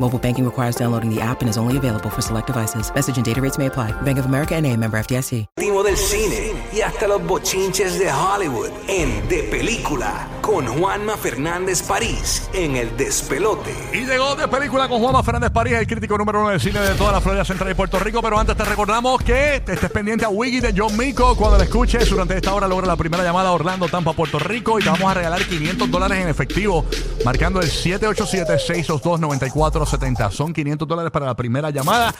Mobile banking requires downloading the app and is only available for select devices. Message and data rates may apply. Bank of America and a member FDIC. Último del cine y hasta los bochinches de Hollywood en De Película con Juanma Fernández París en El Despelote. Y llegó de película con Juanma Fernández París, el crítico número uno del cine de toda la Florida Central y Puerto Rico. Pero antes te recordamos que te estés pendiente a Wiggy de John Mico. Cuando la escuches, durante esta hora logra la primera llamada a Orlando, Tampa, Puerto Rico. Y te vamos a regalar 500 dólares en efectivo, marcando el 787-622-9470. Son 500 dólares para la primera llamada.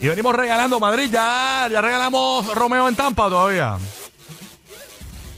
Y venimos regalando Madrid. Ya, ya regalamos Romeo en Tampa todavía.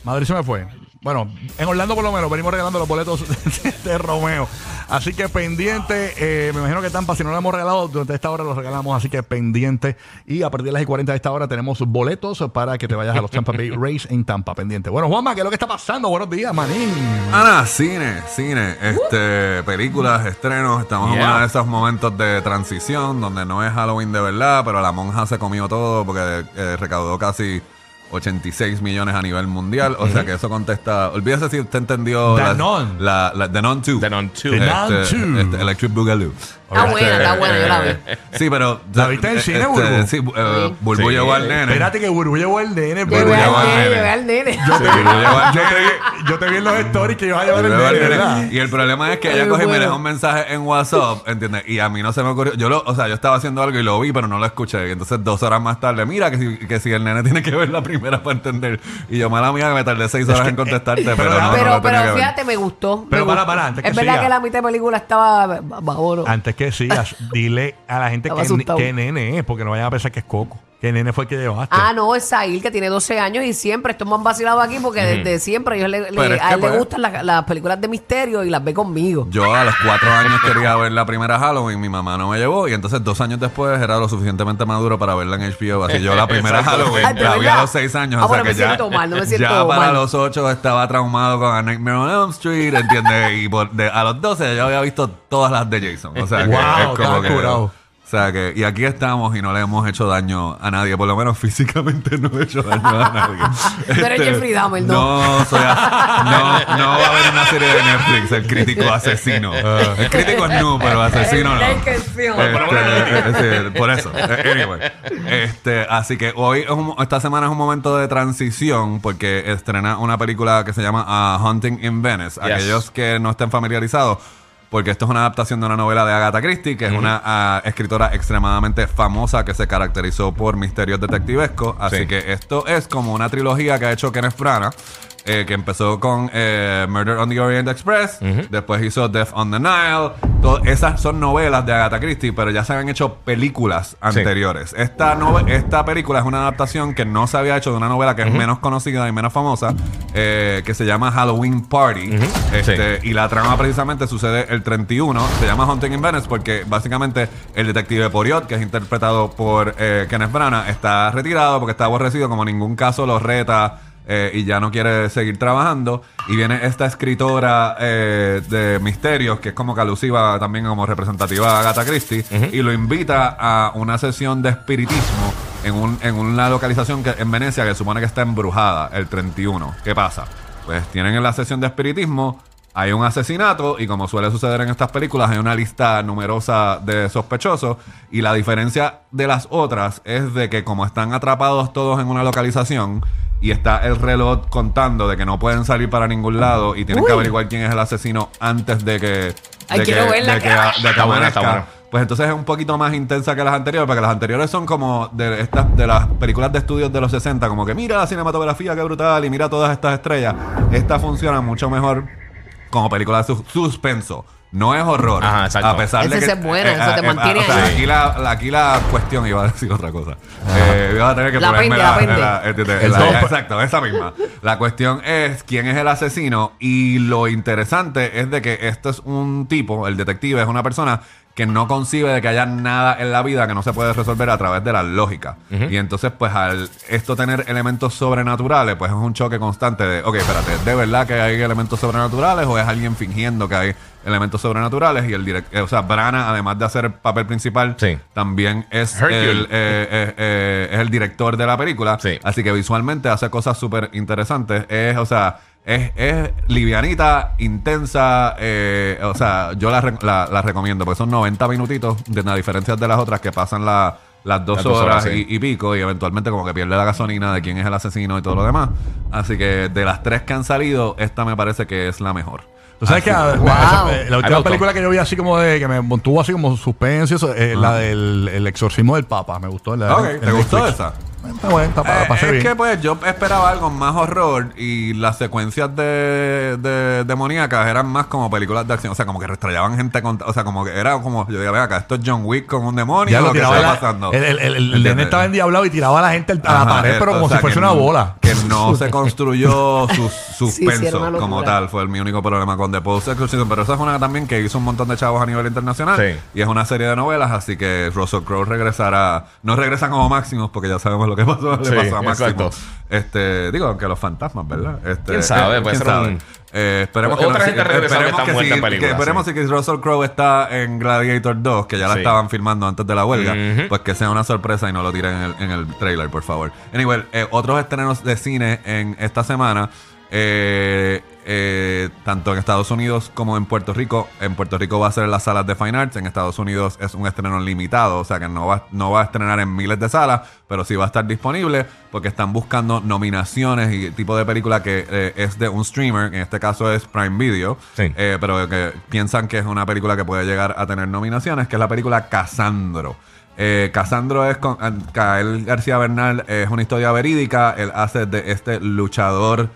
Madrid se me fue. Bueno, en Orlando por lo menos venimos regalando los boletos de, de Romeo. Así que pendiente. eh, me imagino que Tampa, si no lo hemos regalado, durante esta hora los regalamos. Así que pendiente. Y a partir de las y 40 de esta hora tenemos boletos para que te vayas a los Tampa Bay Race en Tampa. Pendiente. Bueno, Juanma, ¿qué es lo que está pasando? Buenos días, manín. Ana, cine, cine, este, películas, estrenos. Estamos en uno de esos momentos de transición donde no es Halloween de verdad, pero la monja se comió todo porque eh, recaudó casi 86 millones a nivel mundial. O sea que eso contesta. Olvídese si usted entendió. The la, Nun. La, la- The Nun 2. The Nun 2. The Este, Nun 2. este, Electric Boogaloo. Está Este, buena, está buena, yo la vi. Sí, pero. ¿La viste en cine, Burbu? Sí, eh, Burbu Sí. llevó al nene. Espérate que Burbu llevó el nene. Burbu Llevé llevó al nene, al. Yo te, llevó al yo te nene. vi, yo te vi en los stories que ibas a llevar el nene, el nene. ¿verdad? Y el problema es que ella Ay, cogió y me bueno. dejó un mensaje en WhatsApp, ¿entiendes? Y a mí no se me ocurrió. Yo lo, o sea, yo estaba haciendo algo y lo vi, pero no lo escuché. Y entonces dos horas más tarde, mira que si, que si el nene tiene que ver la primera para entender. Y yo, mala mía, que me tardé seis horas en contestarte, pero, pero no, fíjate, me gustó. Pero me para, para, antes que Es verdad siga. que la mitad de película estaba baboro. Antes que sigas, dile a la gente que, que nene es, porque no vayan a pensar que es Coco. Que nene fue el que llevaste. Ah, no, es Sahil, que tiene 12 años y siempre, esto me han vacilado aquí porque desde siempre ellos le, le- Pero es a que, él le pues, gustan las, las películas de misterio y las ve conmigo. Yo a los cuatro años quería ver la primera Halloween, mi mamá no me llevó y entonces dos años después era lo suficientemente maduro para verla en HBO. Así yo la primera Exacto. Halloween Ay, ¿de la vi a verdad? los seis años. Ah, o sea bueno, que me ya, siento mal, no me siento ya para mal. los ocho estaba traumado con A Nightmare on Elm Street, ¿entiendes? Y por- de- a los doce ya había visto todas las de Jason. O sea que Wow, es como estaba que... curado. O sea que, y aquí estamos y no le hemos hecho daño a nadie, por lo menos físicamente no he hecho daño a nadie. Tú eres Jeffrey Dahmer, ¿no? No, soy a- no, no va a haber una serie de Netflix, el crítico asesino. El crítico es no, pero asesino no. Este, sí, por eso. Eh, Anyway. Este, así que hoy, es un- esta semana es un momento de transición porque estrena una película que se llama ah, Hunting in Venice. Yes. Aquellos que no estén familiarizados, porque esto es una adaptación de una novela de Agatha Christie, que es una ah, escritora extremadamente famosa que se caracterizó por misterios detectivescos. Así Sí. que esto es como una trilogía que ha hecho Kenneth Branagh. Eh, que empezó con eh, Murder on the Orient Express, después hizo Death on the Nile. Todo- esas son novelas de Agatha Christie, pero ya se habían hecho películas anteriores. Esta, nove- esta película es una adaptación que no se había hecho de una novela que es menos conocida y menos famosa, eh, que se llama Halloween Party. Este, Y la trama precisamente sucede el 31. Se llama Hunting in Venice porque básicamente el detective Poriot, que es interpretado por eh, Kenneth Branagh, está retirado porque está aborrecido, como ningún caso lo reta. Eh, y ya no quiere seguir trabajando. Y viene esta escritora eh, de misterios, que es como que alusiva también como representativa a Agatha Christie, y lo invita a una sesión de espiritismo en, un, en una localización que, en Venecia que supone que está embrujada, el 31. ¿Qué pasa? Pues tienen en la sesión de espiritismo, hay un asesinato y como suele suceder en estas películas, hay una lista numerosa de sospechosos y la diferencia de las otras es de que como están atrapados todos en una localización y está el reloj contando de que no pueden salir para ningún lado y tienen que Uy. averiguar quién es el asesino antes de que... Ay, de quiero que, verla, de que, que- de que amanezca. Pues entonces es un poquito más intensa que las anteriores, porque las anteriores son como de estas de las películas de estudios de los 60, como que mira la cinematografía, qué brutal, y mira todas estas estrellas. Esta funciona mucho mejor como película de sus- suspenso. No es horror. Ajá, exacto. A pesar de Ese que. es bueno, eso te mantiene o sea, ahí. Aquí la, la- aquí la cuestión iba a decir otra cosa. Eh, iba a tener que La ponerme pende, la, la pende. la- eh, la- top. Exacto, esa misma. La cuestión es quién es el asesino y lo interesante es de que esto es un tipo, el detective es una persona que no concibe de que haya nada en la vida que no se puede resolver a través de la lógica. Y entonces, pues, al esto tener elementos sobrenaturales, pues es un choque constante de, ok, espérate, ¿de verdad que hay elementos sobrenaturales o es alguien fingiendo que hay elementos sobrenaturales? Y el director, o sea, Brana, además de hacer el papel principal, Sí. también es Hercule. el, eh, eh, eh, es el director de la película. Sí. Así que visualmente hace cosas súper interesantes. Es, o sea, es, es livianita, intensa. eh, o sea, yo la, re- la, la recomiendo porque son 90 minutitos, de las diferencias de las otras que pasan la- las dos Las dos horas, horas, sí. y, y pico y eventualmente como que pierde la gasolina de quién es el asesino y todo lo demás. Así que de las tres que han salido, esta me parece que es la mejor. Tú sabes que Así- ah, Wow. esa- eh, me la última película que yo vi así como de que me mantuvo así como suspense eso, eh, la del el exorcismo del Papa. Me gustó. La, Ok, en ¿te gustó Netflix. esa? Está bueno, está, pa- Eh, pasé es bien. que pues yo esperaba algo más horror y las secuencias de, de demoníacas eran más como películas de acción, o sea, como que restrellaban gente contra, o sea, como que era como yo digo, "Ven acá, esto es John Wick con un demonio, ya lo lo que la- pasando. El, el, el, el nene estaba endiablado y tiraba a la gente a la Ajá, pared, eh, pero o como sea, si fuese una bola. Que no se construyó Sí, sí, suspenso como tal. Fue el mi único problema con The Post Exorcism. Pero esa es una también que hizo un montón de chavos a nivel internacional. Sí. Y es una serie de novelas. Así que Russell Crowe regresará. No regresa como Máximos porque ya sabemos lo que pasó. Le pasó a Máximo. exacto. Este, digo, aunque los fantasmas, ¿verdad? Este, ¿Quién sabe? Puede ¿quién ser sabe? un- Eh, esperemos que no- gente que esperemos que esperemos sí. sí que Russell Crowe está en Gladiator 2, que ya la Sí. estaban filmando antes de la huelga, pues que sea una sorpresa y no lo tiren en el, en el trailer, por favor. Anyway, eh, otros estrenos de cine en esta semana, eh, eh, tanto en Estados Unidos como en Puerto Rico. En Puerto Rico va a ser en las salas de Fine Arts, en Estados Unidos es un estreno limitado, o sea que no va, no va a estrenar en miles de salas, pero sí va a estar disponible porque están buscando nominaciones y tipo de película que eh, es de un streamer, en este caso es Prime Video, Sí. eh, pero que piensan que es una película que puede llegar a tener nominaciones, que es la película Casandro. Eh, Casandro es con Gael García Bernal, es una historia verídica. Él hace de este luchador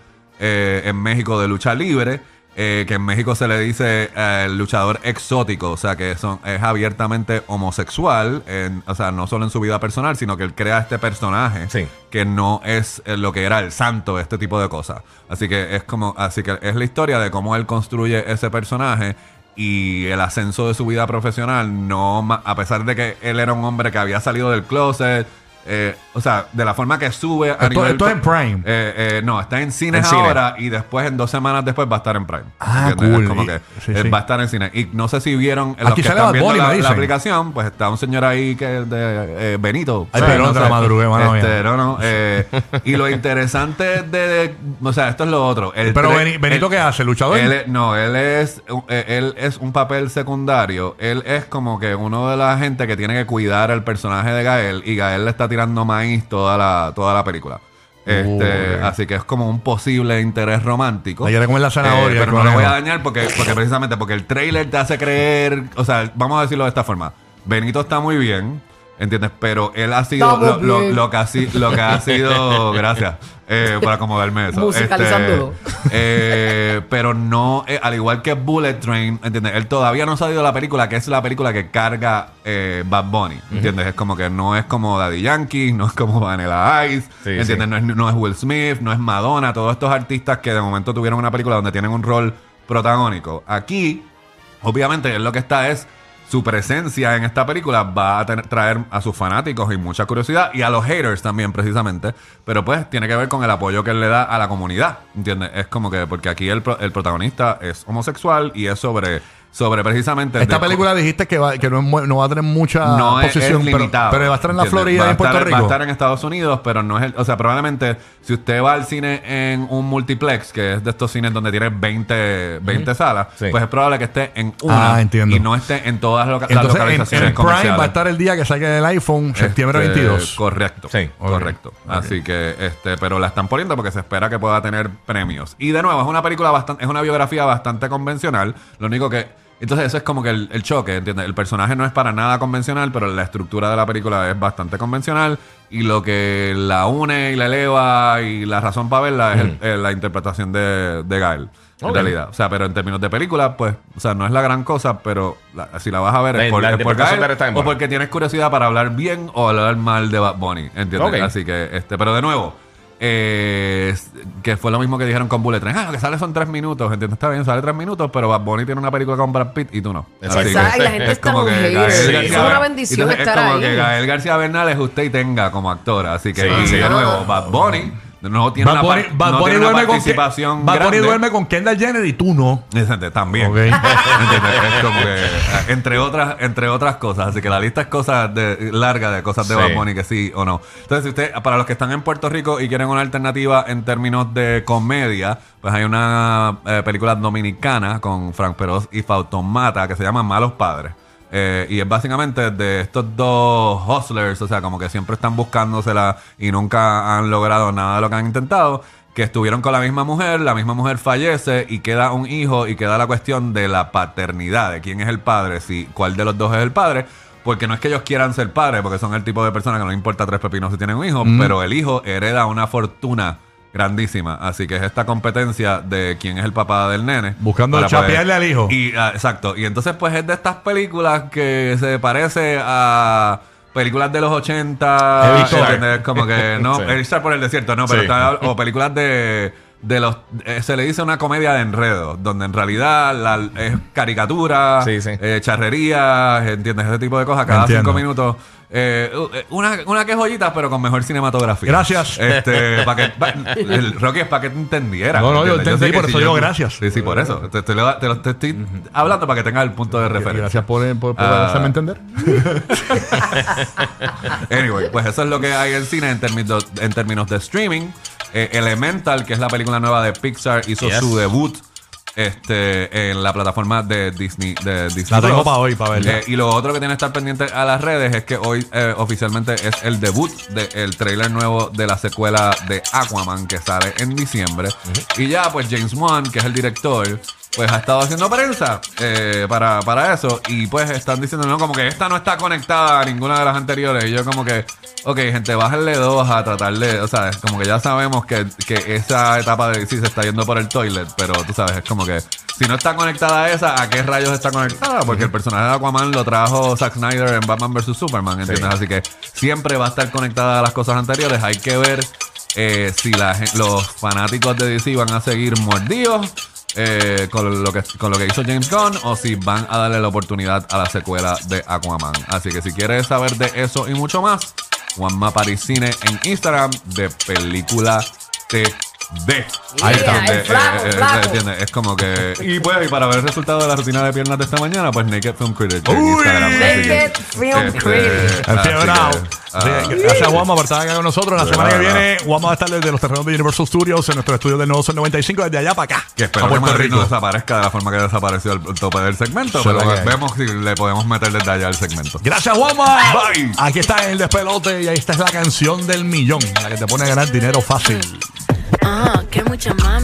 eh, en México de lucha libre. eh, que en México se le dice eh, el luchador exótico, o sea que son, es abiertamente homosexual, en- o sea, no solo en su vida personal, sino que él crea este personaje Sí. que no es eh, lo que era el santo, este tipo de cosas. Así que es como, así que es la historia de cómo él construye ese personaje y el ascenso de su vida profesional, no a pesar de que él era un hombre que había salido del closet. Eh, o sea, de la forma que sube a Esto- nivel- esto es en Prime. Eh, eh, no, está en cines En cine. ahora y después en dos semanas después va a estar en Prime. Ah, ¿Entiendes? cool. Es como Y- que sí, sí. va a estar en cine. Y no sé si vieron los Aquí que están viendo la, aplicación, pues está un señor ahí que de Benito. Ay, ¿sabes? perdón, te la madrugué, mano. Este, no, no. y lo interesante de, de- O sea, esto es lo otro. El Pero tre- Benito, el- ¿qué hace? ¿Luchador? él no, él es, él es un papel secundario. Él es como que uno de la gente que tiene que cuidar al personaje de Gael y Gael le está tirando maíz toda la, toda la película. Este, Uy. así que es como un posible interés romántico. Le quiere comer la zanahoria, Eh, pero el no lo voy a dañar porque, porque precisamente porque el trailer te hace creer, o sea, vamos a decirlo de esta forma. Benito está muy bien, ¿entiendes? Pero él ha sido lo, que ha, si- lo que ha sido, gracias, eh, por acomodarme eso. Musicalizándolo. Este, eh, pero no, eh, al igual que Bullet Train, ¿entiendes? Él todavía no ha salido de la película, que es la película que carga eh, Bad Bunny, ¿entiendes? Es como que no es como Daddy Yankee, no es como Vanilla Ice, Sí, ¿entiendes? sí. No, es, no es Will Smith, no es Madonna, todos estos artistas que de momento tuvieron una película donde tienen un rol protagónico. Aquí, obviamente, él lo que está es su presencia en esta película va a traer a sus fanáticos y mucha curiosidad y a los haters también precisamente, pero pues tiene que ver con el apoyo que él le da a la comunidad, ¿entiendes? Es como que porque aquí el, el protagonista es homosexual y es sobre sobre precisamente Esta película dijiste que, va, que no, es no va a tener mucha no posición, es pero- limitado. pero, va a estar en la ¿entiendes? Florida Va y en Puerto estar- Rico. Va a estar en Estados Unidos, pero no es el. O sea, probablemente si usted va al cine en un multiplex, que es de estos cines donde tiene 20, 20 salas, Sí. pues es probable que esté en una Ah, entiendo. y no esté en todas las loca- las Entonces, en, localizaciones en Prime va a estar el día que saque el iPhone, septiembre Este, 22. Correcto. Sí. Correcto. Así que, este, pero la están poniendo porque se espera que pueda tener premios. Y de nuevo, es una película bastante, es una biografía bastante convencional. Lo único que. Entonces, eso es como que el, el choque, ¿entiendes? El personaje no es para nada convencional, pero la estructura de la película es bastante convencional. Y lo que la une y la eleva y la razón para verla es el- eh, la interpretación de, de Gael. En realidad. O sea, pero en términos de película, pues, o sea, no es la gran cosa, pero la- si la vas a ver La- es por, la es por Gael o porque tienes curiosidad para hablar bien o hablar mal de Bad Bunny, ¿entiendes? Así que, este, pero de nuevo, eh, que fue lo mismo que dijeron con Bullet Train. Ah, lo que sale son tres minutos. ¿Entiendes? Está bien, sale tres minutos, pero Bad Bunny tiene una película con Brad Pitt y tú no. Exacto. Y la gente es está como que. Gael Sí. García Es una Bernal- bendición entonces estar es como ahí. que Gael García Bernal es usted y tenga como actor. Así que, Sí, y sí. de nuevo, Bad Bunny no tiene Bad una, Bunny, par- Bad no Bunny tiene una duerme con, participación Bunny grande. duerme con Kendall Jenner y tú no. Exacto, también. Ok. ¿Entiendes? Es como que, eh, entre otras, entre otras cosas. Así que la lista es cosas de, larga de cosas de Sí. Bad Bunny que sí o no. Entonces, si usted, para los que están en Puerto Rico y quieren una alternativa en términos de comedia, pues hay una eh, película dominicana con Frank Peros y Fautomata que se llama Malos Padres. Eh, y es básicamente de estos dos hustlers, o sea, como que siempre están buscándosela y nunca han logrado nada de lo que han intentado, que estuvieron con la misma mujer, la misma mujer fallece y queda un hijo y queda la cuestión de la paternidad, de quién es el padre, si cuál de los dos es el padre. Porque no es que ellos quieran ser padres, porque son el tipo de personas que no les importa tres pepinos si tienen un hijo, pero el hijo hereda una fortuna grandísima. Así que es esta competencia de quién es el papá del nene. Buscando para poder- chapearle al hijo. Y, ah, exacto. Y entonces, pues es de estas películas que se parece a películas de los 80. Heavy Star. ¿entiendes? Como que no, Sí. Heavy Star por el desierto, no, pero Sí. está- o películas de. De los, eh, se le dice una comedia de enredo, donde en realidad la, es caricatura, Sí, sí. eh, charrería, ¿entiendes? Ese tipo de cosas cada Entiendo. cinco minutos. Eh, eh, una, una que joyita, pero con mejor cinematografía. Gracias. Este, para que, pa- el Rocky es para que te entendiera. No, no, yo entendí, sé por si eso digo gracias. Sí, sí, por eso. Te, te lo- te lo- te estoy hablando para que tengas el punto de referencia. Gracias por, por, por Ah. hacerme entender. Anyway, pues eso es lo que hay en cine en términos, en términos de streaming. Eh, Elemental, que es la película nueva de Pixar, hizo Yes. su debut este, en la plataforma de Disney. De Disney La tengo Plus. pa' hoy, pa' verla. Eh, y lo otro que tiene que estar pendiente a las redes es que hoy eh, oficialmente es el debut del trailer nuevo de la secuela de Aquaman que sale en diciembre. Y ya, pues James Wan, que es el director, pues ha estado haciendo prensa eh, para, para eso. Y pues están diciendo, no, como que esta no está conectada a ninguna de las anteriores. Y yo como que, ok, gente, bájenle dos a tratar de, o sea, como que ya sabemos que, que esa etapa de DC se está yendo por el toilet, pero tú sabes, es como que si no está conectada a esa, ¿a qué rayos está conectada? Porque el personaje de Aquaman lo trajo Zack Snyder en Batman vs. Superman, ¿entiendes? Así que siempre va a estar conectada a las cosas anteriores. Hay que ver eh, si la los fanáticos de DC van a seguir mordidos eh, con, lo que, con lo que hizo James Gunn o si van a darle la oportunidad a la secuela de Aquaman. Así que si quieres saber de eso y mucho más, Juanma Paris Cine en Instagram de Película TV. Ahí está. Donde, eh, eh. ¿entiendes? Es como que. Y pues, y para ver el resultado de la rutina de piernas de esta mañana, pues Naked Film Critic en Uy. Instagram. Así que, Naked Film este, Critic. Así que. Ah, Sí, Gracias, Juanma, por estar acá con nosotros. La semana que viene, Juanma va a estar desde los terrenos de Universal Studios en nuestro estudio del Nuevo Sol 95, desde allá para acá. Que espero a que Madrid no Rico. desaparezca de la forma que desapareció el, el tope del segmento. Pero vemos si le podemos meter desde allá el segmento. Gracias, Juanma. Bye. Aquí está el despelote y ahí está la canción del millón, la que te pone a ganar dinero fácil. Ah, que mucha mami.